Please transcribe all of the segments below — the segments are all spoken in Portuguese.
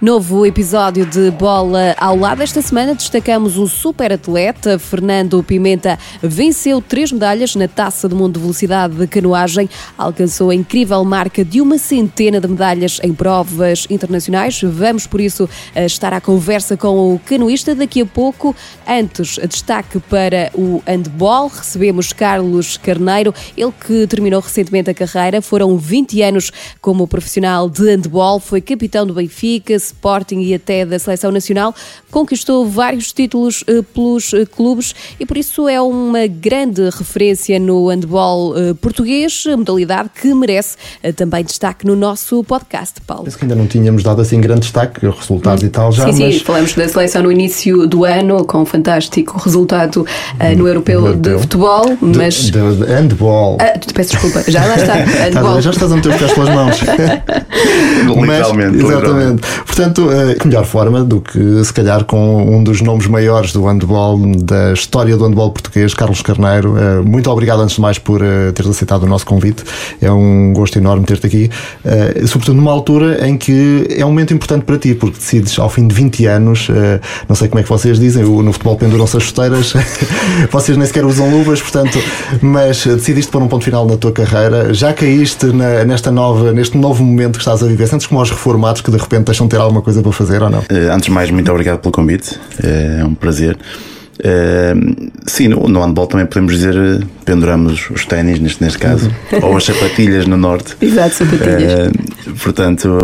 Novo episódio de Bola ao Lado. Esta semana destacamos o super atleta Fernando Pimenta. Venceu três medalhas na Taça do Mundo de Velocidade de Canoagem. Alcançou a incrível marca de uma centena de medalhas em provas internacionais. Vamos, por isso, estar à conversa com o canoista daqui a pouco. Antes, destaque para o handball. Recebemos Carlos Carneiro, ele que terminou recentemente a carreira. Foram 20 anos como profissional de handball. Foi capitão do Benfica, Sporting e até da Seleção Nacional, conquistou vários títulos uh, pelos uh, clubes e por isso é uma grande referência no handball uh, português, modalidade que merece também destaque no nosso podcast, Paulo. Penso que ainda não tínhamos dado assim grande destaque, resultados hum. e tal já. Sim, mas... sim, falamos da seleção no início do ano, com um fantástico resultado no Europeu, Europeu, de Futebol, mas. De, de handball. Ah, peço desculpa, já lá está. Handball. já estás a meter os pés pelas mãos. Literalmente. Exatamente. Portanto, a melhor forma do que se calhar com um dos nomes maiores do handball, da história do handball português, Carlos Carneiro. Eh, muito obrigado antes de mais por eh, teres aceitado o nosso convite. É um gosto enorme ter-te aqui, eh, sobretudo numa altura em que é um momento importante para ti, porque decides ao fim de 20 anos, não sei como é que vocês dizem, no futebol penduram-se as chuteiras, vocês nem sequer usam luvas, portanto, mas decidiste pôr um ponto final na tua carreira, já caíste nesta nova, neste novo momento que estás a viver, sentes como aos reformados que de repente deixam de ter alguma coisa para fazer ou não? Uh, antes de mais, muito obrigado pelo convite, uh, é um prazer. Uh, sim, no, no handball também podemos dizer penduramos os ténis, neste, neste caso, uhum. ou as sapatilhas no norte. Exato, sapatilhas. Uh, portanto,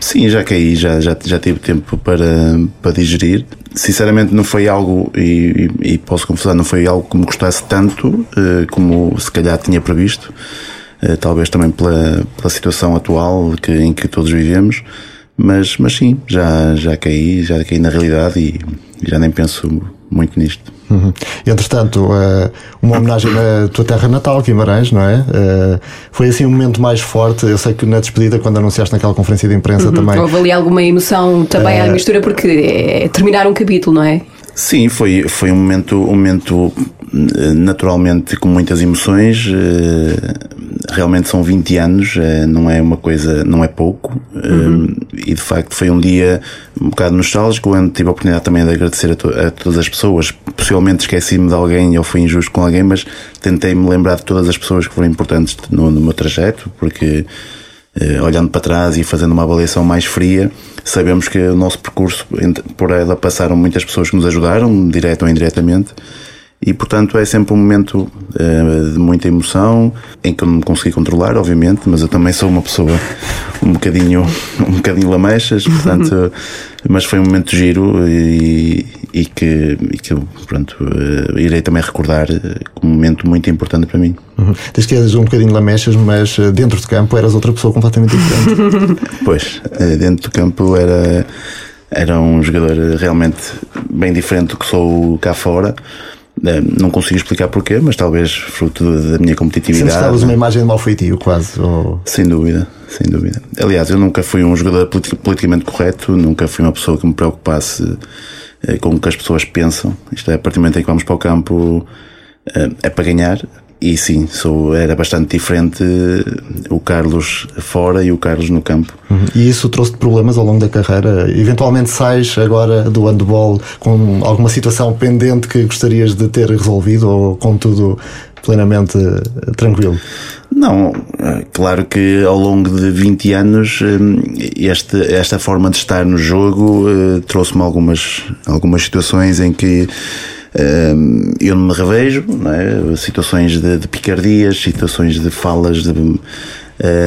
sim, já caí, já, já, já tive tempo para, para digerir. Sinceramente, não foi algo, e, e posso confessar, não foi algo que me gostasse tanto uh, como se calhar tinha previsto. talvez também pela, pela situação atual que, em que todos vivemos. Mas, mas sim, já, já caí, já caí na realidade e já nem penso muito nisto. Uhum. Entretanto, uh, uma homenagem à tua terra natal, Guimarães, não é? Uh, foi assim um momento mais forte. Eu sei que na despedida, quando anunciaste naquela conferência de imprensa uhum. também. Houve ali alguma emoção também uh, à mistura, porque é terminar um capítulo, não é? Sim, foi, foi um momento, um momento naturalmente com muitas emoções realmente são 20 anos, eh, não é uma coisa, não é pouco, uhum. Eh, e de facto foi um dia um bocado nostálgico, onde tive a oportunidade também de agradecer a, to a todas as pessoas. Possivelmente esqueci-me de alguém ou fui injusto com alguém, mas tentei me lembrar de todas as pessoas que foram importantes no, no meu trajeto, porque eh, olhando para trás e fazendo uma avaliação mais fria, sabemos que o nosso percurso, por ela passaram muitas pessoas que nos ajudaram, direto ou indiretamente e portanto é sempre um momento uh, de muita emoção em que eu não me consegui controlar, obviamente, mas eu também sou uma pessoa um bocadinho, um bocadinho lamechas, portanto, mas foi um momento giro e, e que, e que pronto, uh, irei também recordar como um momento muito importante para mim. Uhum. Diz que és um bocadinho lamechas, mas eh, dentro de campo eras outra pessoa completamente diferente. pois, dentro do campo era, era um jogador realmente bem diferente do que sou cá fora. Eh, não consigo explicar porquê, mas talvez fruto da minha competitividade. Sentes estavas uma imagem de mau feitio, quase? Ou... Sem dúvida, sem dúvida. Aliás, eu nunca fui um jogador politicamente correto, nunca fui uma pessoa que me preocupasse eh, com o que as pessoas pensam. Isto é, a partir do momento em que vamos para o campo, eh, é para ganhar, e sim, sou, era bastante diferente o Carlos fora e o Carlos no campo. Uhum. E isso trouxe problemas ao longo da carreira? Eventualmente sais agora do handball com alguma situação pendente que gostarias de ter resolvido ou com tudo plenamente eh, tranquilo? Não, é claro que ao longo de 20 anos eh, este, esta forma de estar no jogo eh, trouxe-me algumas, algumas situações em que eu não me revejo, não é? situações de, de, picardias, situações de falas, de,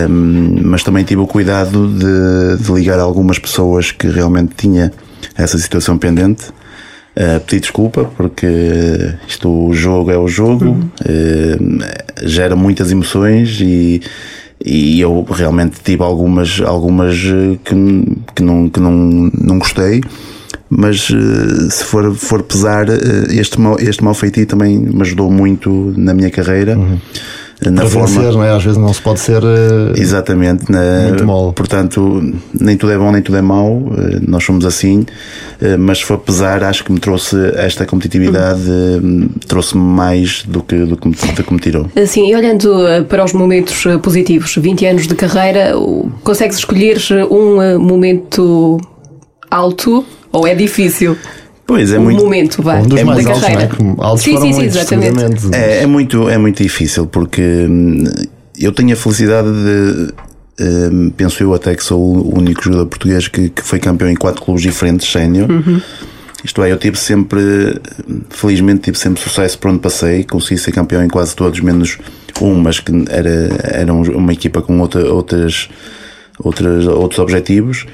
mas também tive o cuidado de, de, ligar algumas pessoas que realmente tinha essa situação pendente. Uh, pedir desculpa porque isto o jogo é o jogo, uhum. uh, gera muitas emoções e, e eu realmente tive algumas, algumas que, que, não, que não, não gostei mas eh, se for, for pesar, eh, este, mal, este mal feitio também me ajudou muito na minha carreira. Uhum. na Para forma. Vencer, não é? Às vezes não se pode ser. Exatamente. Na, muito mole. Portanto, nem tudo é bom, nem tudo é mau. Nós somos assim. Mas se for pesar, acho que me trouxe esta competitividade, trouxe-me mais do que, do, que me, do que me tirou. Sim, e olhando para os momentos positivos, 20 anos de carreira, consegues escolher um momento alto ou é difícil? Pois é um muito. momento, vai. Um dos é mais altos, carreira. Né? altos sim, sim, sim, exatamente. É, é, muito, é muito difícil porque hum, eu tenho a felicidade de. Um, penso eu até que sou o único jogador português que, que foi campeão em quatro clubes diferentes, sénior. Uhum. Isto é, eu tive sempre, felizmente, tive sempre sucesso por onde passei. Consegui ser campeão em quase todos, menos um, mas que era, era uma equipa com outra, outras, outras, outros objetivos.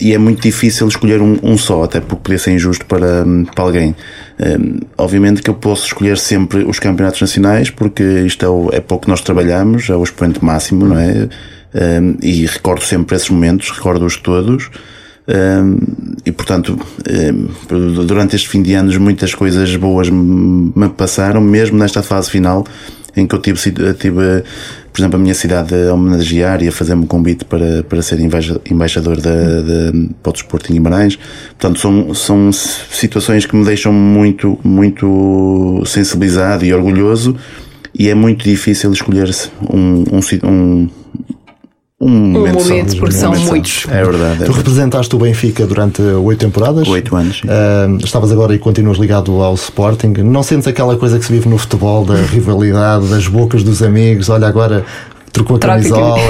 E é muito difícil escolher um, um, só, até porque podia ser injusto para, para alguém. Obviamente que eu posso escolher sempre os campeonatos nacionais, porque isto é, o, é para o que nós trabalhamos, é o expoente máximo, não é? E recordo sempre esses momentos, recordo-os todos. e portanto, durante este fim de anos, muitas coisas boas me passaram, mesmo nesta fase final em que eu tive, tive por exemplo, a minha cidade a homenagear e a fazer-me um convite para, para ser embaixador da, da, para o desporto em Guimarães. Portanto, são, são situações que me deixam muito, muito sensibilizado e orgulhoso e é muito difícil escolher um, um, um um momento, um momento porque são muitos. É verdade. É tu representaste o Benfica durante oito temporadas. Oito anos. Uh, estavas agora e continuas ligado ao Sporting. Não sentes aquela coisa que se vive no futebol, da rivalidade, das bocas dos amigos? Olha, agora trocou a camisola.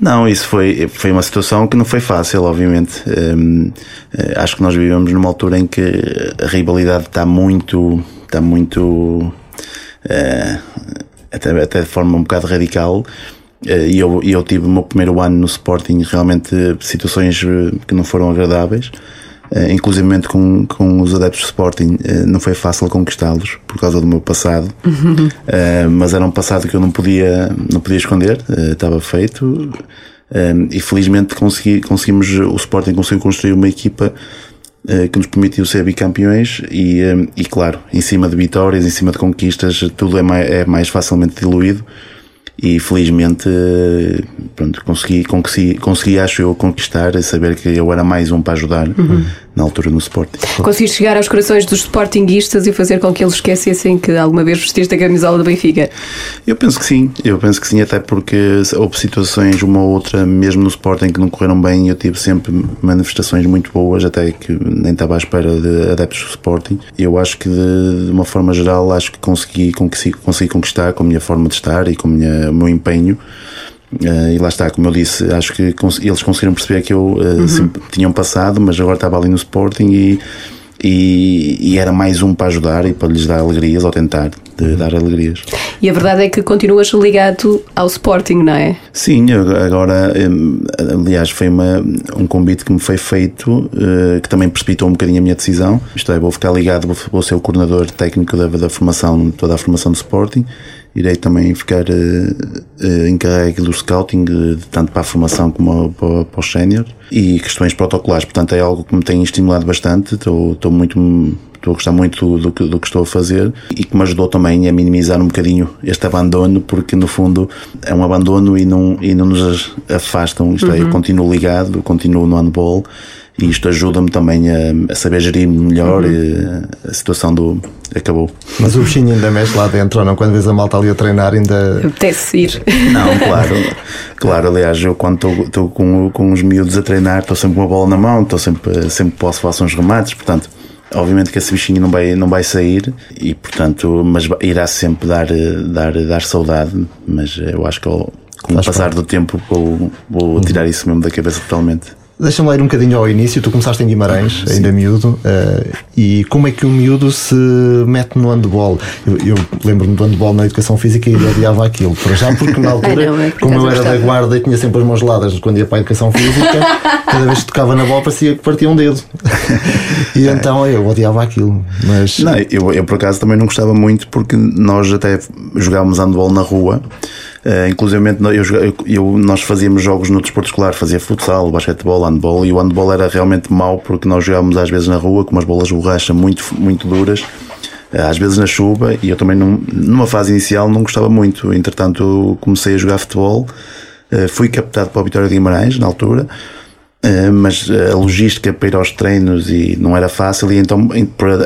Não, isso foi, foi uma situação que não foi fácil, obviamente. Eh, acho que nós vivemos numa altura em que a rivalidade está muito. Está muito. Uh, até, até de forma um bocado radical e eu, eu tive o meu primeiro ano no Sporting realmente situações eh, que não foram agradáveis. Uh, inclusivamente com, com os adeptos do Sporting, não foi fácil conquistá-los por causa do meu passado, uh, mas era um passado que eu não podia, não podia esconder, estava feito. E felizmente consegui, conseguimos, o Sporting conseguiu construir uma equipa que nos permitiu ser bicampeões e, e claro, em cima de vitórias, em cima de conquistas, tudo é mais, é mais facilmente diluído e felizmente pronto, consegui, consegui, consegui, acho eu, conquistar, saber que eu era mais um para ajudar uhum. Na altura no Sporting. Conseguiste chegar aos corações dos Sportinguistas e fazer com que eles esquecessem que alguma vez vestiste a camisola do Benfica? Eu penso que sim, eu penso que sim, até porque houve situações, uma ou outra, mesmo no Sporting, que não correram bem, eu tive sempre manifestações muito boas, até que nem estava à espera de adeptos do Sporting. Eu acho que de, uma forma geral, acho que consegui, consegui, consegui conquistar com a minha forma de estar e com o meu empenho. Uh, e lá está, como eu disse, acho que eles conseguiram perceber que eu uh, uhum. tinham passado, mas agora estava ali no Sporting e, e, e, era mais um para ajudar e para lhes dar alegrias, ou tentar de uhum. dar alegrias. E a verdade é que continuas ligado ao Sporting, não é? Sim, agora, aliás, foi uma, um convite que me foi feito uh, que também precipitou um bocadinho a minha decisão. Isto é, vou ficar ligado, vou, vou ser o coordenador técnico da, da formação, toda a formação do Sporting irei também ficar uh, uh, encarregue do scouting, uh, tanto para a formação como para, para os sénior e questões protocolares. Portanto, é algo que me tem estimulado bastante. Estou, estou muito estou a gostar muito do, do, do, que estou a fazer e que me ajudou também a minimizar um bocadinho este abandono, porque no fundo é um abandono e não, e não nos afastam. Isto uhum. é, eu uhum. continuo ligado, continuo no handball e isto ajuda-me também a, a, saber gerir melhor uhum. a situação do acabou. Mas o bichinho ainda mexe lá dentro ou não? Quando vês a malta ali a treinar ainda. Apetece ir. Não, claro. Claro, aliás, eu quando estou com, com os miúdos a treinar, estou sempre com uma bola na mão, estou sempre, sempre posso fazer uns remates, portanto. Obviamente que esse bichinho não vai, não vai sair e portanto, mas irá sempre dar, dar, dar saudade, mas eu acho que com o passar do tempo vou, vou tirar isso mesmo da cabeça totalmente. Deixa-me ler um bocadinho ao início. Tu começaste em Guimarães, ainda miúdo, uh, e como é que um miúdo se mete no handball? Eu, eu lembro-me do handball na educação física e odiava aquilo. Para já, porque na altura, não, como eu era da guarda e tinha sempre as mãos geladas quando ia para a educação física, cada vez que tocava na bola parecia que partia um dedo. e então eu odiava aquilo. Mas... Não, eu, eu por acaso também não gostava muito porque nós até jogávamos handball na rua. Uh, inclusive eu, eu, nós fazíamos jogos no desporto escolar, fazia futsal, basquetebol, handball e o handball era realmente mau porque nós jogávamos às vezes na rua com umas bolas de borracha muito, muito duras às vezes na chuva, e eu também não, numa fase inicial não gostava muito. Entretanto, comecei a jogar futebol, uh, fui captado para a Vitória de Guimarães na altura. Uh, mas a logística para ir aos treinos e não era fácil e então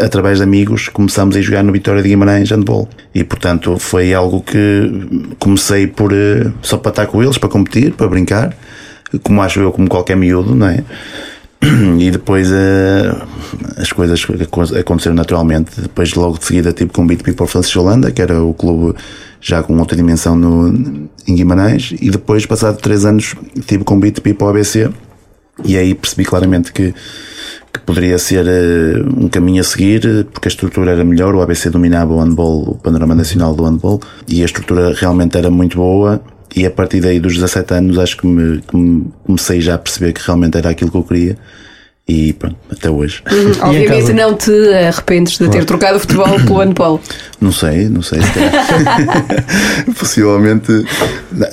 através de amigos começamos a jogar no Vitória de Guimarães handball e portanto foi algo que comecei por uh, só para estar com eles para competir, para brincar como acho eu, como qualquer miúdo, não é? E depois uh, as coisas aconteceram naturalmente. Depois, logo de seguida, tive convite para o Francisco Holanda, que era o clube já com outra dimensão no, em Guimarães. E depois, passado três anos, tive convite para ir para o ABC. E aí percebi claramente que, que poderia ser uh, um caminho a seguir, porque a estrutura era melhor. O ABC dominava o handball, o panorama nacional do handball, e a estrutura realmente era muito boa e a partir daí dos 17 anos acho que me, que me comecei já a perceber que realmente era aquilo que eu queria e pronto, até hoje. Uhum. Obviamente não te arrependes de claro. ter trocado o futebol pelo handball. Não sei, não sei. Possivelmente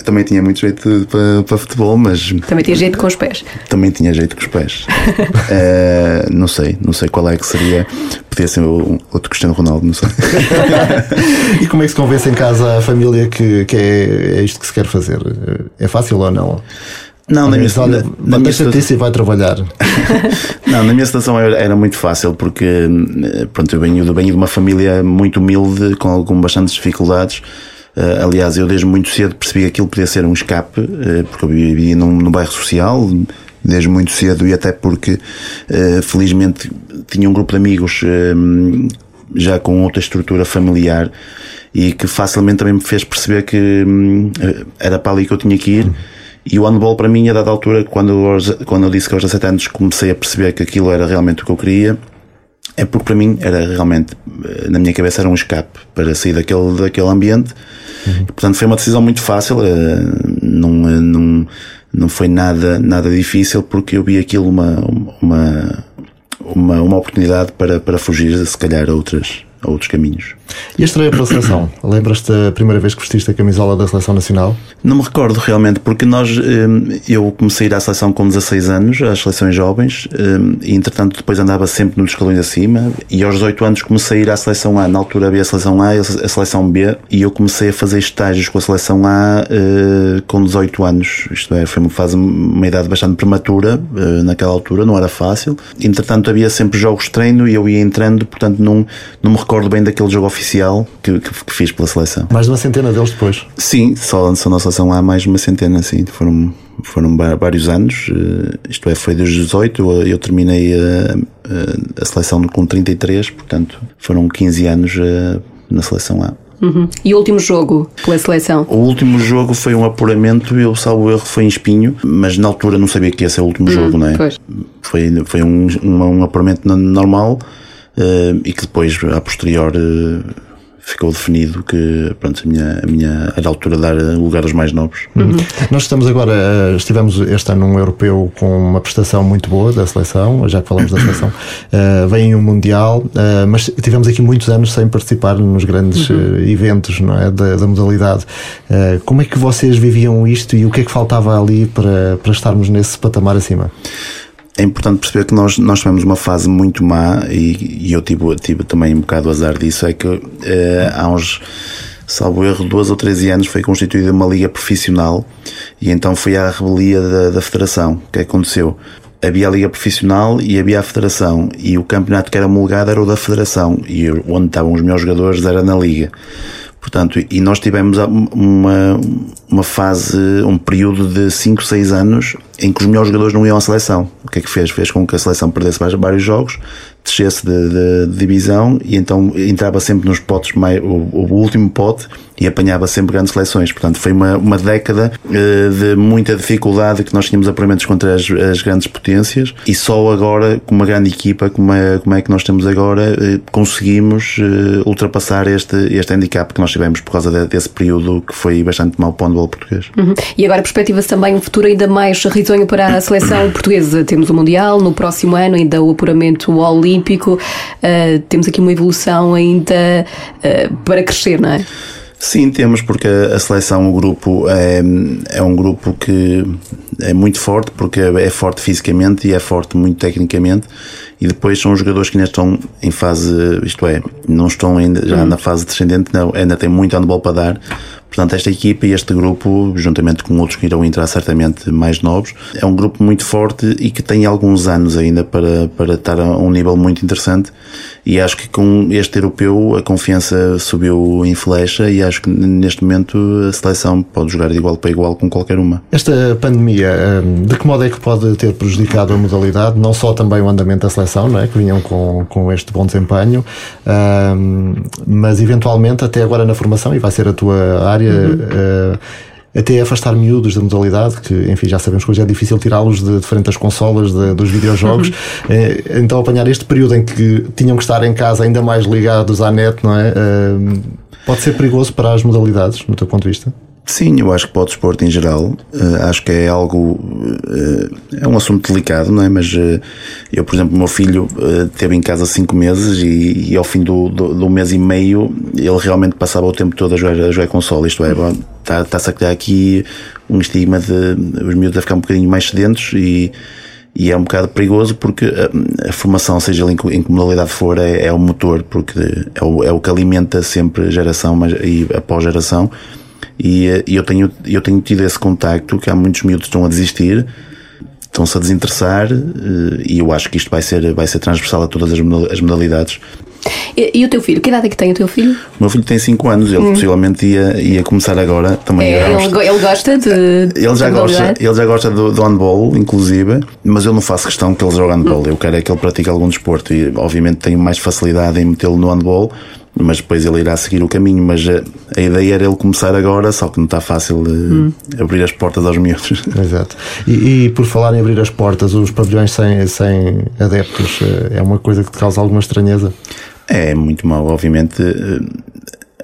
também tinha muito jeito para, para futebol, mas. Também tinha jeito com os pés. Também tinha jeito com os pés. uh, não sei, não sei qual é que seria. Podia ser outro Cristiano Ronaldo, não sei. e como é que se convence em casa a família que, que é, é isto que se quer fazer? É fácil ou não? Não, na minha, olha, na, na minha situação... e vai trabalhar. não, na minha situação era, muito fácil porque pronto, eu venho, venho de uma família muito humilde, com, com bastantes dificuldades. Uh, aliás, eu desde muito cedo percebi que aquilo podia ser um escape, uh, porque eu vivia num, num bairro social, desde muito cedo, e até porque, uh, felizmente, tinha um grupo de amigos já com outra estrutura familiar e que facilmente também me fez perceber que era para ali que eu tinha que ir. E o handball para mim, a dada altura, quando eu, quando eu disse que aos 17 anos comecei a perceber que aquilo era realmente o que eu queria, é porque para mim era realmente, eh, na minha cabeça era um escape para sair daquele, daquele ambiente. Uhum. Portanto foi uma decisão muito fácil, eh, não, eh, não, não foi nada, nada difícil porque eu vi aquilo uma, uma, uma, uma oportunidade para, para fugir, se calhar, a outras, a outros caminhos. E a estreia para a seleção? Lembras-te a primeira vez que vestiste a camisola da seleção nacional? Não me recordo realmente, porque nós, hum, eu comecei a ir à seleção com 16 anos, às seleções jovens, hum, e entretanto depois andava sempre nos escalões acima, e aos 18 anos comecei a ir à seleção A, na altura havia a seleção A e a seleção B, e eu comecei a fazer estágios com a seleção A hum, com 18 anos, isto é, foi uma fase, uma idade bastante prematura, naquela altura, não era fácil. Entretanto havia sempre jogos de treino e eu ia entrando, portanto não, não me recordo bem daquele jogo oficial que, que, que, fiz pela seleção. Mais de uma centena deles depois? Sim, só, só na seleção há mais de uma centena, sim. Foram, foram vários anos, uh, isto é, foi dos 18, eu, eu terminei a, a, a, seleção com 33, portanto foram 15 anos uh, na seleção A. Uhum. E o último jogo pela seleção? O último jogo foi um apuramento, eu salvo erro, foi em Espinho, mas na altura não sabia que ia ser o último uhum, jogo, não é? Pois. Foi, foi um, um, um apuramento normal uh, e que depois, a posterior, uh, ficou definido que pronto, a minha, a minha era a altura de dar lugar aos mais novos. Uhum. Nós estamos agora, uh, estivemos este ano um europeu com uma prestação muito boa da seleção, já que falamos da seleção, uh, vem um Mundial, uh, mas tivemos aqui muitos anos sem participar nos grandes uhum. eventos não é, da, da modalidade. como é que vocês viviam isto e o que é que faltava ali para, para estarmos nesse patamar acima? É importante perceber que nós, nós tivemos uma fase muito má e, e eu tive, tive também um bocado azar disso, é que uh, há uns, salvo erro, dois ou 13 anos foi constituída uma liga profissional e então foi à rebelia da, da federação. Que aconteceu? Havia a liga profissional e havia a federação e o campeonato que era homologado era o da federação e onde estavam os meus jogadores era na liga. Portanto, e nós tivemos uma, uma fase, um período de 5, 6 anos em que os melhores jogadores não iam à seleção. O que é que fez? Fez com que a seleção perdesse vários jogos, descesse de, de, de divisão e então entrava sempre nos potes, mais, o, o, último pote e apanhava sempre grandes seleções. Portanto, foi uma, uma década uh, de muita dificuldade que nós tínhamos apuramentos contra as, as, grandes potências e só agora, com uma grande equipa como é, como é que nós temos agora, uh, conseguimos uh, ultrapassar este, este handicap que nós tivemos por causa de, desse período que foi bastante mau para o handball português. Uhum. E agora perspectiva-se também um futuro ainda mais risonho para a seleção portuguesa. Temos o Mundial, no próximo ano ainda o apuramento olímpico. temos aqui uma evolução ainda para crescer, não é? Sim, temos, porque a seleção, o grupo, é, é um grupo que é muito forte, porque é forte fisicamente e é forte muito tecnicamente, e depois são os jogadores que ainda estão em fase, isto é, não estão ainda já uhum. na fase descendente, ainda tem muito handball para dar. Portanto, esta equipa e este grupo, juntamente com outros que irão entrar certamente mais novos, é um grupo muito forte e que tem alguns anos ainda para, para estar a um nível muito interessante. E acho que com este europeu a confiança subiu em flecha e acho que neste momento a seleção pode jogar de igual para igual com qualquer uma. Esta pandemia, hum, de que modo é que pode ter prejudicado a modalidade? Não só também o andamento da seleção, não é? que vinham com, com este bom desempenho, mas eventualmente até agora na formação, e vai ser a tua área. Uhum. Uh, até afastar miúdos da modalidade, que enfim já sabemos que hoje é difícil tirá-los de, de frente às consolas, de, dos videojogos. Uhum. Eh, então apanhar este período em que tinham que estar em casa ainda mais ligados à net, não é? Pode ser perigoso para as modalidades, no teu ponto de vista? Sim, eu acho que para o desporto em geral, uh, acho que é algo, uh, é um assunto delicado, não é? Mas uh, eu, por exemplo, o meu filho teve em casa cinco meses e, e ao fim do, do, do, mês e meio ele realmente passava o tempo todo a jogar, a jogar console, isto é, está-se tá a criar aqui um estigma de os miúdos a ficar um bocadinho mais sedentos e, e é um bocado perigoso porque a, a formação, seja em, em que modalidade for, é, é o motor, porque é o, é o que alimenta sempre geração mas, e após geração e, eh, e eu, tenho, eu tenho tido esse contacto que há muitos miúdos que estão a desistir, estão-se a desinteressar eh, e eu acho que isto vai ser, vai ser transversal a todas as modalidades. E, e, o teu filho? Que idade é que tem o teu filho? O meu filho tem 5 anos, ele hum. possivelmente ia, ia começar agora também. É, ele, ele, gosta de. Ele já, gosta, ele já gosta do, do handball, inclusive, mas eu não faço questão que ele jogue handball. Hum. Eu quero é que ele pratique algum desporto e, obviamente, tenho mais facilidade em metê-lo no handball mas depois ele irá seguir o caminho. Mas a, a, ideia era ele começar agora, só que não está fácil hum. abrir as portas aos miúdos. Exato. E, e, por falar em abrir as portas, os pavilhões sem, sem adeptos eh, é uma coisa que te causa alguma estranheza? É muito mal, obviamente. Eh,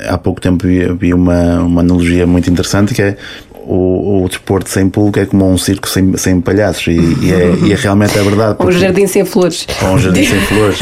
há pouco tempo vi, vi uma, uma analogia muito interessante que é o, o desporto sem público é como um circo sem, sem palhaços e, e, é, e é realmente é verdade. Porque, um jardim sem flores. um jardim sem flores.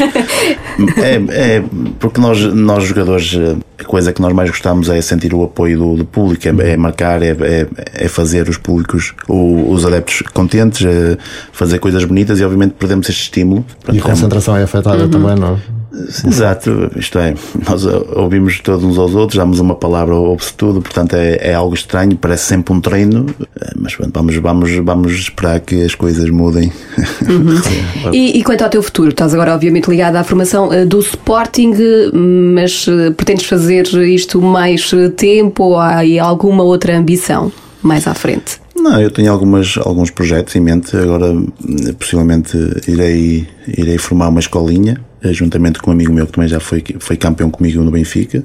É, é, porque nós, nós jogadores, a coisa que nós mais gostamos é sentir o apoio do, do público, é, é marcar, é, é, é, fazer os públicos, o, os adeptos contentes, é fazer coisas bonitas e obviamente perdemos este estímulo. E a concentração é afetada uhum. também, não? Exato, isto é, nós ouvimos todos uns aos outros, damos uma palavra, ouve-se tudo, portanto é, é, algo estranho, parece sempre um treino, eh, mas vamos, vamos, vamos esperar que as coisas mudem. Uhum. e, e, quanto ao teu futuro, estás agora obviamente ligado à formação uh, do Sporting, mas uh, pretendes fazer isto mais tempo ou há alguma outra ambição mais à frente? Não, eu tenho algumas, alguns projetos em mente. Agora, possivelmente, irei, irei formar uma escolinha, eh, juntamente com um amigo meu que também já foi, foi campeão comigo no Benfica.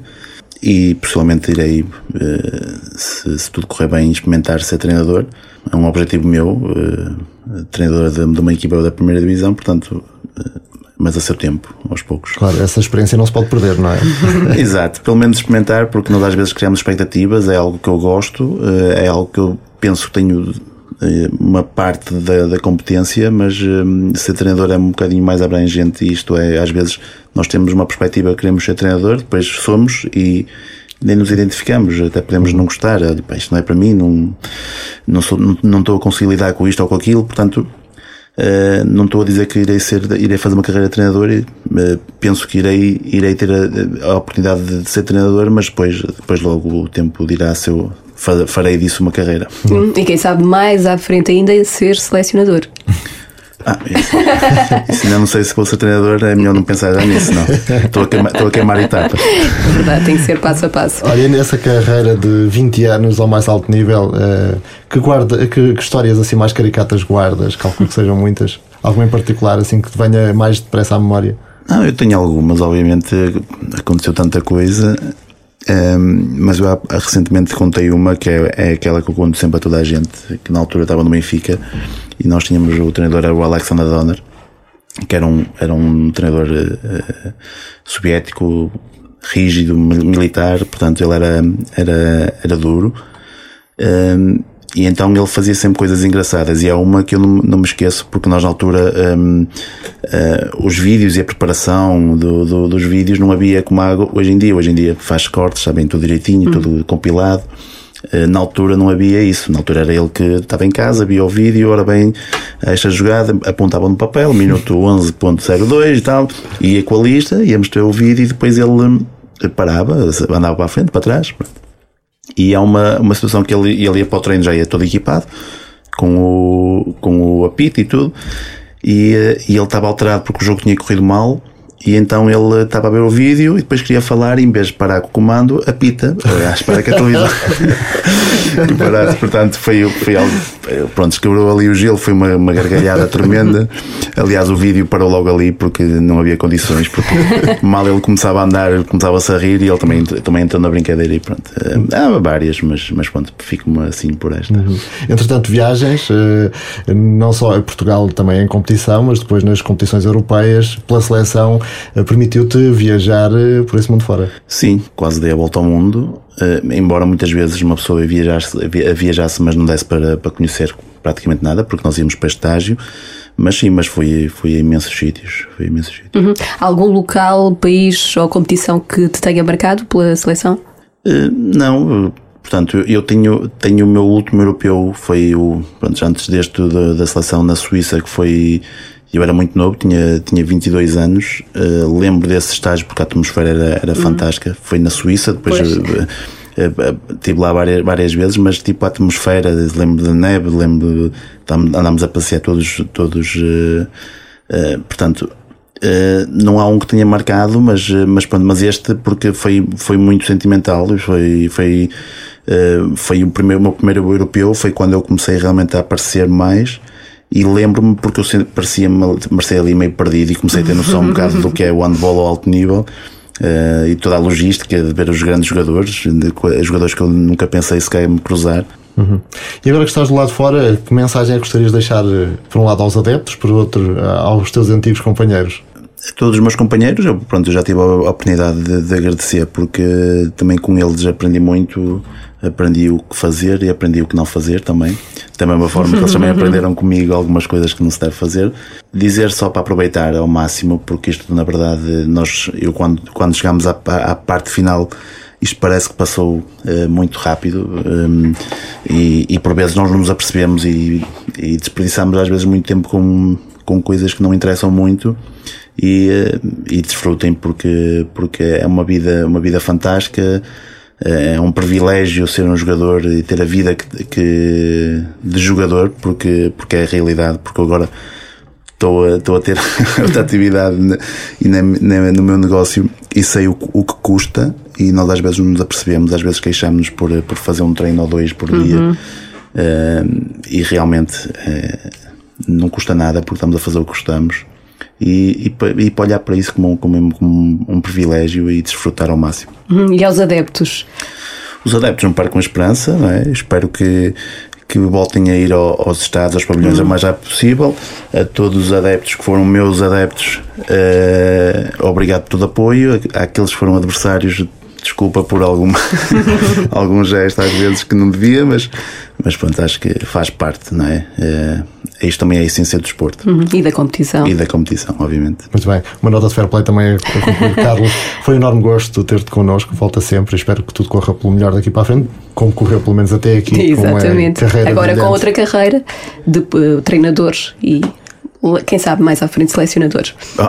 E possivelmente irei, eh, se, se tudo correr bem, experimentar ser treinador. É um objetivo meu, eh, treinador de, de uma equipa da primeira divisão, portanto, mas a seu tempo, aos poucos. Claro, essa experiência não se pode perder, não é? Exato, pelo menos experimentar, porque nós às vezes criamos expectativas, é algo que eu gosto, é algo que eu penso que tenho eh, uma parte da, da competência, mas um, ser treinador é um bocadinho mais abrangente e isto é, às vezes nós temos uma perspectiva, queremos ser treinador, depois somos e nem nos identificamos, até podemos não gostar, isto não é para mim, não, não, sou, não, não estou a conseguir lidar com isto ou com aquilo, portanto, Uh, não estou a dizer que irei ser, irei fazer uma carreira de treinador uh, penso que irei, irei ter a, a, oportunidade de ser treinador, mas depois, depois logo o tempo dirá se eu farei disso uma carreira. Hum, e quem sabe mais à frente ainda ser selecionador. Ah, isso, isso ainda não sei se vou ser treinador, é melhor não pensar já nisso, não. Estou a queimar, estou a queimar etapas. É verdade, tem que ser passo a passo. Olha, nessa carreira de 20 anos ao mais alto nível, uh, que, guarda, que, que, histórias assim mais caricatas guardas? Calculo que sejam muitas. Alguma em particular, assim, que te venha mais depressa à memória? Não, eu tenho algumas, obviamente aconteceu tanta coisa. Um, ehm, mas eu recentemente contei uma que é, é, aquela que eu conto sempre a toda a gente, que na altura estava no Benfica e nós tínhamos o treinador era o Alexander Donner, que era um, era um treinador uh, soviético, rígido, militar, portanto ele era, era, era duro. Um, e então ele fazia sempre coisas engraçadas e é uma que eu não, não me esqueço porque nós na altura um, uh, eh, os vídeos e a preparação do, do, dos vídeos não havia como água hoje em dia. Hoje em dia faz cortes, sabem tudo direitinho, uhum. tudo compilado. Eh, na altura não havia isso. Na altura era ele que estava em casa, via o vídeo, ora bem, esta jogada, apontava no papel, minuto 11.02 e tal, ia com a lista, íamos ter o vídeo e depois ele parava, andava para a frente, para trás. E há uma, uma situação que ele, ele ia para o treino já ia todo equipado, com o, com o apito e tudo, e, e ele estava alterado porque o jogo tinha corrido mal e então ele estava a ver o vídeo e depois queria falar e em vez de parar com o comando, apita à espera que a televisão parasse. Portanto, foi, foi algo. Pronto, quebrou ali o gelo, foi uma, uma gargalhada tremenda. Aliás, o vídeo parou logo ali porque não havia condições. Porque mal ele começava a andar, começava-se a rir e ele também, também entrou na brincadeira. E pronto, há várias, mas, mas pronto, fico-me assim por esta. Uhum. Entretanto, viagens, eh, não só a Portugal também em competição, mas depois nas competições europeias, pela seleção eh, permitiu-te viajar eh, por esse mundo fora. Sim, quase dei a volta ao mundo, embora muitas vezes uma pessoa viajasse, viajasse mas não desse para, para conhecer praticamente nada, porque nós íamos para estágio. Mas sim, mas fui, fui a imensos sítios. Fui imensos sítios. Uhum. Algum local, país ou competição que te tenha marcado pela seleção? Uh, não, portanto, eu tenho, tenho o meu último europeu, foi o, pronto, antes deste da, da seleção na Suíça, que foi eu era muito novo, tinha, tinha 22 anos. Uh, lembro desse estágio porque a atmosfera era, era uhum. fantástica. Foi na Suíça, depois uh, uh, estive lá várias, várias vezes, mas tipo a atmosfera, lembro da neve, lembro andámos a passear todos, todos portanto, não há um que tenha marcado, mas, mas pronto, mas este porque foi, foi muito sentimental, foi, foi, foi o primeiro, o meu primeiro europeu, foi quando eu comecei realmente a aparecer mais e lembro-me porque eu parecia-me ali meio perdido e comecei a ter noção um bocado do que é o handball ao alto nível uh, e toda a logística de ver os grandes jogadores, de, jogadores que eu nunca pensei sequer me cruzar. Uhum. E agora que estás do lado de fora, que mensagem é que gostarias de deixar, eh, por um lado, aos adeptos, por outro, aos teus antigos companheiros? A todos os meus companheiros, eu, pronto, eu já tive a oportunidade de, de agradecer, porque também com eles aprendi muito aprendi o que fazer e aprendi o que não fazer também. Da mesma forma que eles também aprenderam comigo algumas coisas que não se deve fazer. Dizer só para aproveitar ao máximo, porque isto, na verdade, nós, eu quando, quando chegamos à, à parte final, isto parece que passou uh, muito rápido um, e, e, por vezes nós não nos apercebemos e, e desperdiçamos às vezes muito tempo com, com coisas que não interessam muito e, uh, e desfrutem porque, porque é uma vida, uma vida fantástica é um privilégio ser um jogador e ter a vida que, que de jogador, porque, porque é a realidade, porque agora estou a, estou a ter outra atividade e no meu negócio e sei o, o, que custa e nós às vezes não nos apercebemos, às vezes queixamos por, por fazer um treino ou dois por dia uhum. uh, e realmente uh, não custa nada porque estamos a fazer o que gostamos e, e, e para olhar para isso como, como, como, um privilégio e desfrutar ao máximo. Uhum. E aos adeptos? Os adeptos não param com esperança, não é? espero que, que voltem a ir ao, aos estados, aos pavilhões uhum. o mais rápido possível. A todos os adeptos que foram meus adeptos, uh, obrigado por todo o apoio. Àqueles que foram adversários, desculpa por alguma, algum gesto às vezes que não devia, mas, mas pronto, acho que faz parte, não é? Uh, isto também é a essência do desporto. Uhum. E da competição. E da competição, obviamente. Muito bem. Uma nota de fair play também para concluir. Carlos, foi um enorme gosto ter-te connosco. Volta sempre. Espero que tudo corra pelo melhor daqui para a frente, como correu pelo menos até aqui. Exatamente. Agora brilhante. com outra carreira de uh, treinador e quem sabe mais à frente selecionadores. Oh.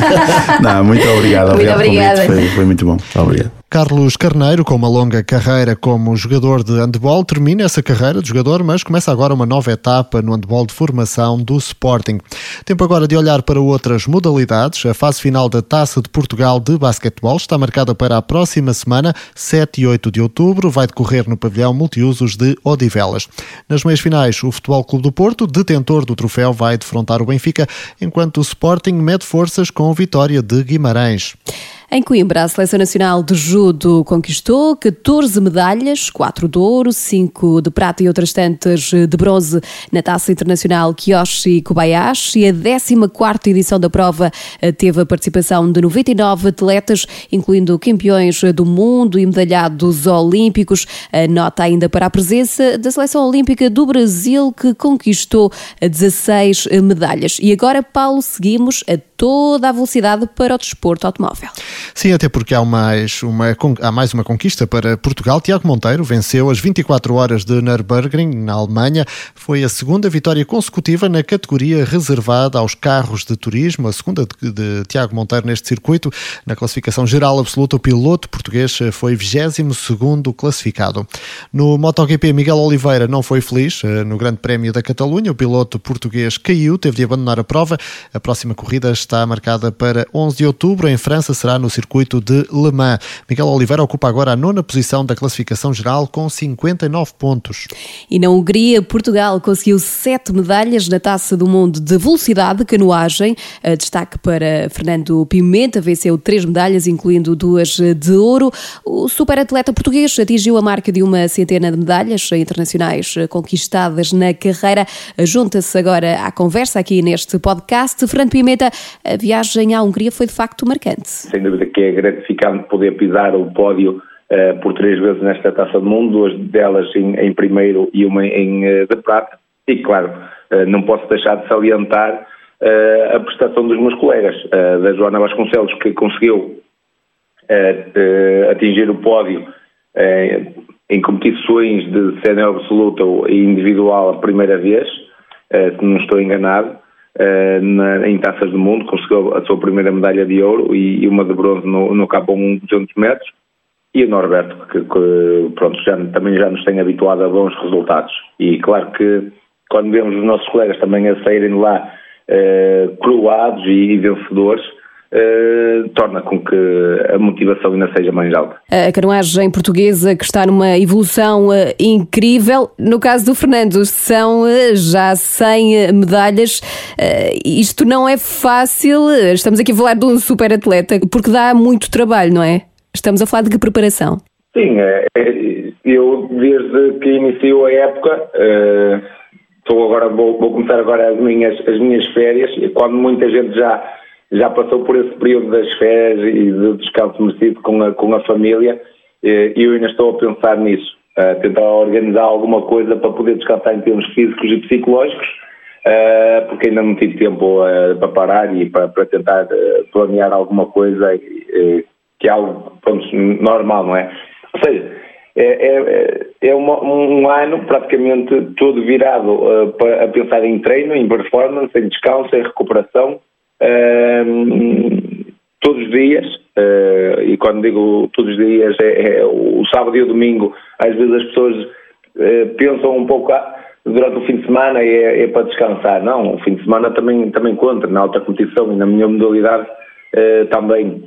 Não, muito obrigado. Muito obrigada. Foi, foi muito bom. Obrigado. Carlos Carneiro, com uma longa carreira como jogador de handball, termina essa carreira de jogador, mas começa agora uma nova etapa no handball de formação do Sporting. Tempo agora de olhar para outras modalidades. A fase final da Taça de Portugal de basquetebol está marcada para a próxima semana, 7 e 8 de outubro, vai decorrer no pavilhão multiusos de Odivelas. Nas meias finais, o Futebol Clube do Porto, detentor do troféu, vai defrontar o Benfica, enquanto o Sporting mede forças com a vitória de Guimarães. Em Coimbra, a Seleção Nacional de Judo conquistou 14 medalhas, 4 de ouro, 5 de prata e outras tantas de bronze na Taça Internacional Kyoshi Kobayashi. A 14 edição da prova eh, teve a participação de 99 atletas, incluindo campeões do mundo e medalhados olímpicos. A nota ainda para a presença da Seleção Olímpica do Brasil, que conquistou 16 medalhas. E agora, Paulo, seguimos a toda a velocidade para o desporto automóvel. Sim, até porque há mais uma, há mais uma conquista para Portugal. Tiago Monteiro venceu as 24 horas de Nürburgring, na Alemanha. Foi a segunda vitória consecutiva na categoria reservada aos carros de turismo, a segunda de, de Tiago Monteiro neste circuito. Na classificação geral absoluta, o piloto português foi 22 classificado. No MotoGP, Miguel Oliveira não foi feliz eh, no Grande Prémio da Catalunha. O piloto português caiu, teve de abandonar a prova. A próxima corrida está marcada para 11 de outubro. Em França será no circuito de Le Mans. Miguel Oliveira ocupa agora a nona posição da classificação geral com 59 pontos. E na Hungria, Portugal conseguiu sete medalhas na Taça do Mundo de Velocidade, canoagem. Destaque para Fernando Pimenta, venceu três medalhas, incluindo duas de ouro. O superatleta português atingiu a marca de uma centena de medalhas internacionais conquistadas na carreira. Junta-se agora à conversa aqui neste podcast. Fernando Pimenta, a viagem à Hungria foi de facto marcante. Sem dúvida que é gratificante poder pisar o pódio uh, por três vezes nesta Taça do Mundo, duas delas em, em primeiro e uma em uh, de prata. E claro, uh, não posso deixar de salientar a prestação dos meus colegas, da Joana Vasconcelos, que conseguiu atingir o pódio em competições de cena absoluta e individual a primeira vez, se não estou enganado, uh, na, em taças do mundo, conseguiu a sua primeira medalha de ouro e, e uma de bronze no, no cabo 1 200 metros. E o Norberto, que, que pronto, já, também já nos tem habituado a bons resultados. E claro que quando vemos os nossos colegas também a saírem lá uh, coroados e, e vencedores, Uh, torna com que a motivação ainda seja mais alta. A canoagem portuguesa que está numa evolução uh, incrível. No caso do Fernando, são uh, já 100 medalhas. isto não é fácil. Estamos aqui a falar de um super atleta, porque dá muito trabalho, não é? Estamos a falar de que preparação? Sim, é, é, eu desde que iniciou a época, estou agora, vou, vou, começar agora as minhas, as minhas férias, e quando muita gente já já passou por esse período das férias e do descanso merecido com a, com a família e eu ainda estou a pensar nisso, a tentar organizar alguma coisa para poder descansar em termos físicos e psicológicos, porque ainda não tive tempo para parar e para, para tentar planear alguma coisa que é algo pronto, normal, não é? Ou seja, é, é, é uma, um ano praticamente todo virado uh, para, a pensar em treino, em performance, em descanso, em recuperação todos os dias, uh, e quando digo todos os dias, é, é, o sábado e o domingo, às vezes as pessoas uh, pensam um pouco ah, durante o fim de semana é, é, para descansar. Não, o fim de semana também, também conta, na alta competição e na minha modalidade uh, também.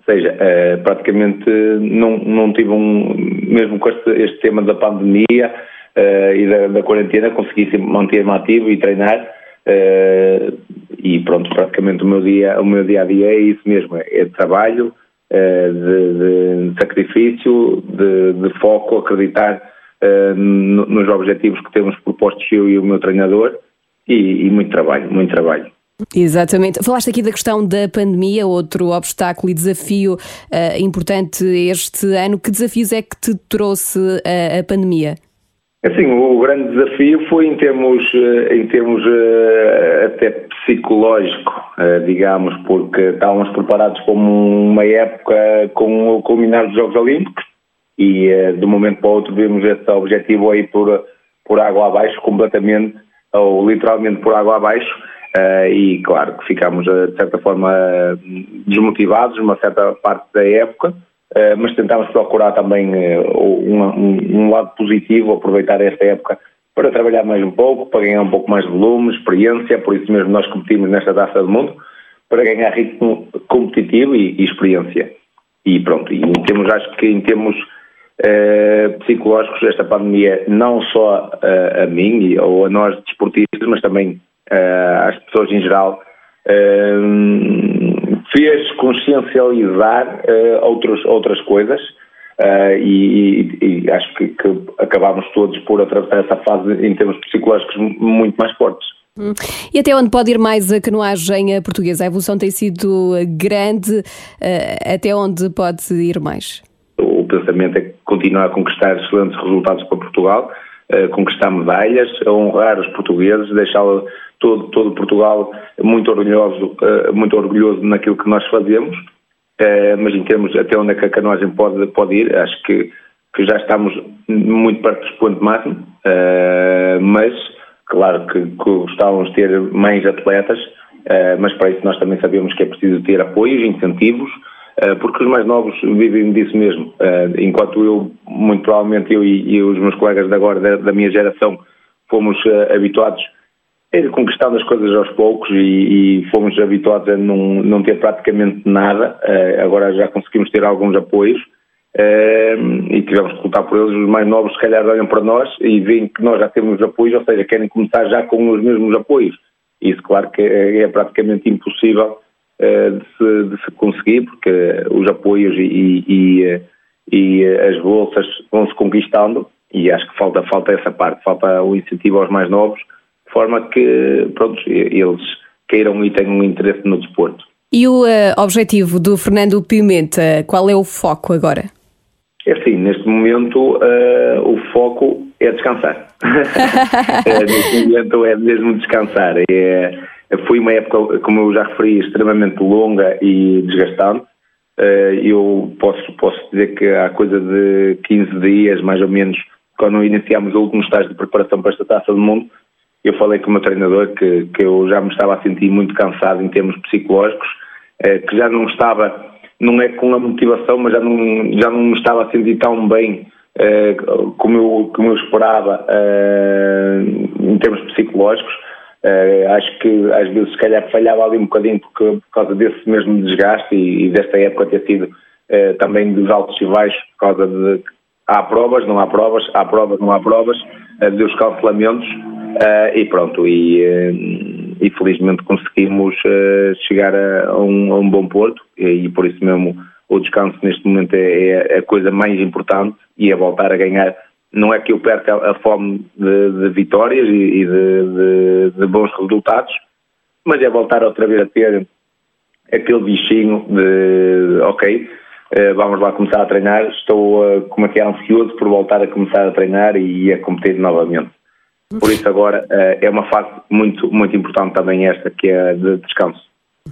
Ou seja, praticamente não, não tive um, mesmo com este, este tema da pandemia e da, da quarentena, consegui manter-me ativo e treinar. Uh, e pronto, praticamente o meu dia, o meu dia a dia é isso mesmo, é de trabalho, é de, de sacrifício, de, de, foco, acreditar uh, nos objetivos que temos propostos eu e o meu treinador e, e muito trabalho, muito trabalho. Exatamente. Falaste aqui da questão da pandemia, outro obstáculo e desafio uh, importante este ano. Que desafios é que te trouxe a, a pandemia? Assim, o grande desafio foi em termos, eh, em termos eh, até psicológico, eh, digamos, porque estávamos preparados para uma época com o culminar dos Jogos Olímpicos e de um momento para o outro vimos esse objetivo aí por, por água abaixo completamente, ou literalmente por água abaixo, e claro que ficámos de certa forma desmotivados numa certa parte da época, mas tentámos procurar também eh, um, um, lado positivo, aproveitar esta época para trabalhar mais um pouco, para ganhar um pouco mais de volume, experiência, por isso mesmo nós competimos nesta taça do mundo, para ganhar ritmo competitivo e, e experiência. E pronto, e temos, acho que em termos uh, psicológicos, esta pandemia, não só a mim ou a nós desportistas, mas também às pessoas em geral, fez consciencializar uh, outros, outras coisas uh, e, e, acho que, que acabámos todos por atravessar essa fase em termos psicológicos muito mais fortes. Hum. E até onde pode ir mais a canoagem portuguesa? A evolução tem sido grande, uh, até onde pode ir mais? O pensamento é continuar a conquistar excelentes resultados para Portugal, conquistar medalhas, honrar os portugueses, deixá-lo todo, todo Portugal muito orgulhoso, uh, muito orgulhoso naquilo que nós fazemos mas em termos até onde é que a canoagem pode, pode ir, acho que, que já estamos muito perto do expoente máximo, mas claro que, que gostávamos de ter mais atletas, mas para isso nós também sabemos que é preciso ter apoios, incentivos, porque os mais novos vivem disso mesmo. Enquanto eu, muito provavelmente eu e, e os meus colegas de agora, da, da minha geração, fomos habituados é conquistando as coisas aos poucos e, e fomos habituados a não, não ter praticamente nada. Uh, agora já conseguimos ter alguns apoios uh, e tivemos que lutar por eles. Os mais novos, se calhar, olham para nós e veem que nós já temos apoios, ou seja, querem começar já com os mesmos apoios. Isso, claro, que é, é praticamente impossível uh, de, se, de, se, conseguir, porque os apoios e, e, e as bolsas vão-se conquistando e acho que falta, falta essa parte, falta o incentivo aos mais novos de forma que pronto, eles queiram e tenham um interesse no desporto. E o uh, objetivo do Fernando Pimenta, qual é o foco agora? É assim, neste momento uh, o foco é descansar. é, neste momento é mesmo descansar. É, foi uma época, como eu já referi, extremamente longa e desgastante. Uh, eu posso, posso dizer que há coisa de 15 dias, mais ou menos, quando iniciámos o último estágio de preparação para esta taça do mundo, eu falei com o meu treinador que, que eu já me estava a sentir muito cansado em termos psicológicos, eh, que já não estava, não é com a motivação, mas já não, já não me estava a sentir tão bem eh, como, eu, como eu esperava eh, em termos psicológicos. acho que às vezes se calhar falhava ali um bocadinho porque, por causa desse mesmo desgaste e, e desta época ter sido também dos altos e baixos por causa de há provas, não há provas, há provas, não há provas, dos cancelamentos Uh, e pronto, e, uh, e felizmente conseguimos uh, chegar a, a, um, a, um, bom porto e, e, por isso mesmo o descanso neste momento é, é, a coisa mais importante e é voltar a ganhar. Não é que eu perca a, fome de, de vitórias e, e de, de, de, bons resultados, mas é voltar outra vez a ter aquele bichinho de ok, vamos lá começar a treinar, estou como é que é ansioso por voltar a começar a treinar e a competir novamente. Por isso agora eh, é uma fase muito, muito importante também esta, que é de descanso.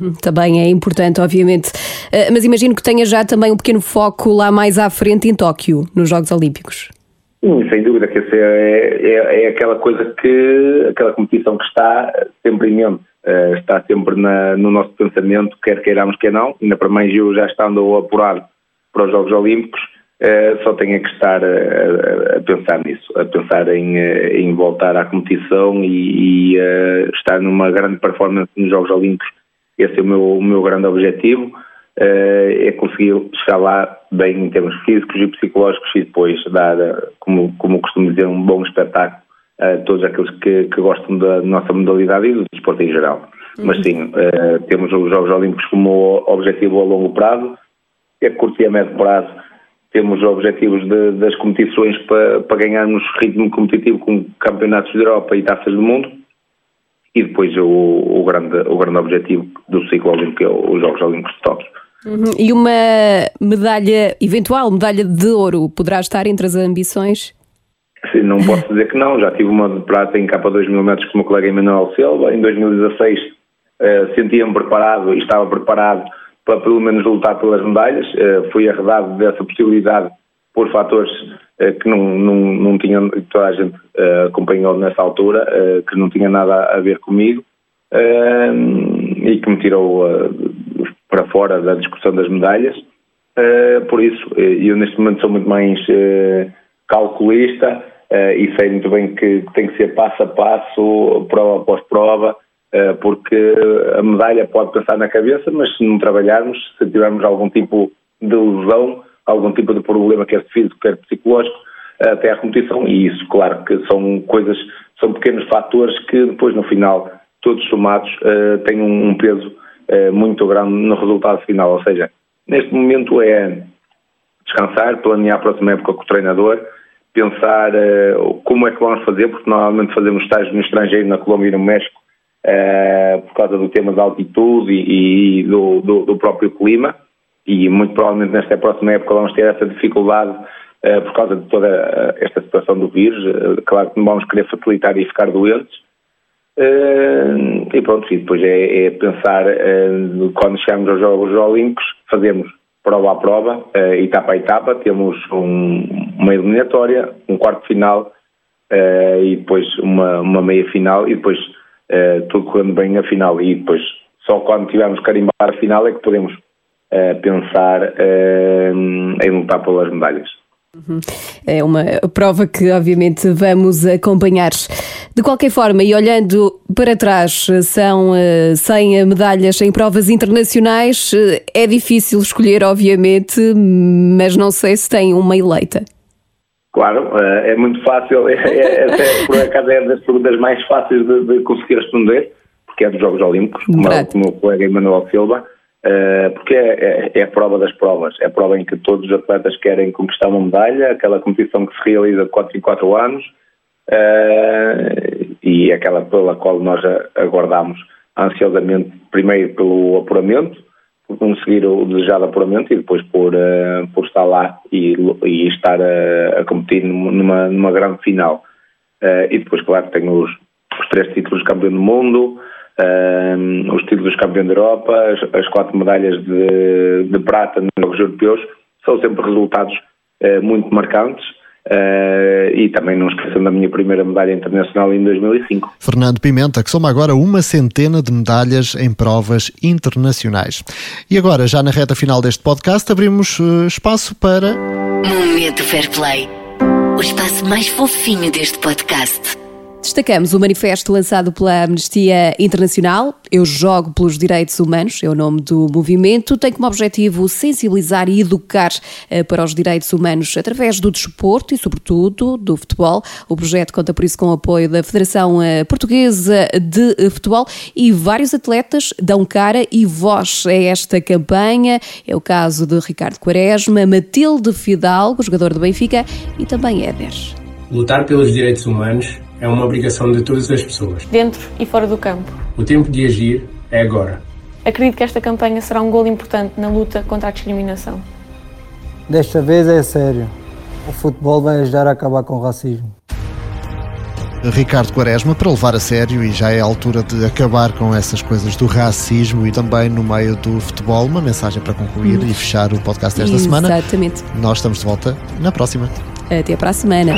Uhum, também é importante, obviamente. Eh, mas imagino que tenha já também um pequeno foco lá mais à frente em Tóquio, nos Jogos Olímpicos. Sim, sem dúvida, que é, é, é, aquela coisa que, aquela competição que está sempre em mente, eh, está sempre na, no nosso pensamento, quer queiramos, quer não, ainda para mais eu já estando apurado para os Jogos Olímpicos, Uh, só tenho que estar a, a, pensar nisso, a pensar em, eh, em voltar à competição e, e uh, estar numa grande performance nos Jogos Olímpicos. Esse é o meu, o meu grande objetivo, uh, é conseguir chegar lá bem em termos físicos e psicológicos e depois dar, como, como costumo dizer, um bom espetáculo a todos aqueles que, que gostam da nossa modalidade e do desporto em geral. Uhum. Mas sim, temos os Jogos Olímpicos como objetivo a longo prazo, a curto e a médio prazo temos objetivos de, das competições para, para ganharmos ritmo competitivo com campeonatos da Europa e taças do mundo e depois o, o, grande, o grande objetivo do ciclo olímpico é os Jogos Olímpicos de Tóquio. Uhum. E uma medalha, eventual medalha de ouro, poderá estar entre as ambições? Sim, não posso dizer que não, já tive uma de prata em capa 2 mil metros com o meu colega Emanuel Silva, em 2016 uh, sentia-me preparado e estava preparado para pelo menos lutar pelas medalhas. Uh, fui arredado dessa possibilidade por fatores uh, que não, não, não tinham, toda a gente uh, acompanhou nessa altura, que não tinha nada a ver comigo e que me tirou para fora da discussão das medalhas. por isso, eu neste momento sou muito mais calculista e sei muito bem que tem que ser passo a passo, prova após prova, eh, porque a medalha pode pensar na cabeça, mas se não trabalharmos, se tivermos algum tipo de lesão, algum tipo de problema, quer físico, quer psicológico, eh, até à competição, e isso, claro, que são coisas, são pequenos fatores que depois, no final, todos somados, eh, têm um peso muito grande no resultado final. Ou seja, neste momento é descansar, planear a próxima época com o treinador, pensar como é que vamos fazer, porque normalmente fazemos estágios no estrangeiro, na Colômbia e no México, uh, por causa do tema da altitude e, e do, do, do, próprio clima, e muito provavelmente nesta próxima época vamos ter essa dificuldade uh, por causa de toda esta situação do vírus. Uh, claro que não vamos querer facilitar e ficar doentes, Uh, e pronto, e depois é, é pensar uh, quando chegamos aos Jogos Olímpicos, fazemos prova a prova, uh, etapa a etapa, temos um, uma eliminatória, um quarto final e depois uma, uma meia final e depois tudo correndo bem a final e depois só quando tivermos carimbar a final é que podemos pensar em lutar pelas medalhas. É uma prova que, obviamente, vamos acompanhar. De qualquer forma, e olhando para trás, são 100 eh, medalhas em provas internacionais. É difícil escolher, obviamente, mas não sei se tem uma eleita. Claro, eh, é muito fácil. É, é, é, por acaso é das perguntas mais fáceis de, de conseguir responder, porque é dos Jogos Olímpicos, como, como o meu colega Emanuel Silva. Uh, porque é, é, é, a prova das provas, é a prova em que todos os atletas querem conquistar uma medalha, aquela competição que se realiza de 4 em 4 anos uh, e aquela pela qual nós aguardamos ansiosamente, primeiro pelo apuramento, conseguir o desejado apuramento e depois por, uh, por estar lá e, e estar a, a, competir numa, numa grande final. e depois, claro, tem os, os três títulos de campeão do mundo um, os títulos de campeão da Europa, as, as quatro medalhas de, de, prata nos Jogos Europeus, são sempre resultados uh, muito marcantes. Uh, e também não esqueçam da minha primeira medalha internacional em 2005. Fernando Pimenta, que soma agora uma centena de medalhas em provas internacionais. E agora, já na reta final deste podcast, abrimos uh, espaço para. Momento Fair Play o espaço mais fofinho deste podcast. Destacamos o manifesto lançado pela Amnistia Internacional. Eu jogo pelos direitos humanos, é o nome do movimento. Tem como objetivo sensibilizar e educar eh, para os direitos humanos através do desporto e, sobretudo, do futebol. O projeto conta, por isso, com o apoio da Federação eh, Portuguesa de Futebol e vários atletas dão cara e voz a esta campanha. É o caso de Ricardo Quaresma, Matilde Fidalgo, jogador do Benfica, e também Éder. Lutar pelos direitos humanos é uma obrigação de todas as pessoas. Dentro e fora do campo. O tempo de agir é agora. Acredito que esta campanha será um gol importante na luta contra a discriminação. Desta vez é sério. O futebol vai ajudar a acabar com o racismo. Ricardo Quaresma para levar a sério e já é a altura de acabar com essas coisas do racismo e também no meio do futebol. Uma mensagem para concluir hum. e fechar o podcast desta Exatamente. semana. Exatamente. Nós estamos de volta na próxima. Até para a semana.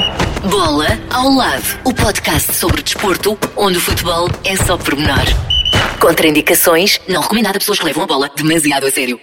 Bola ao lado, o podcast sobre desporto, onde o futebol é só pormenor. Contraindicações, não recomendado a pessoas que levam a bola demasiado a sério.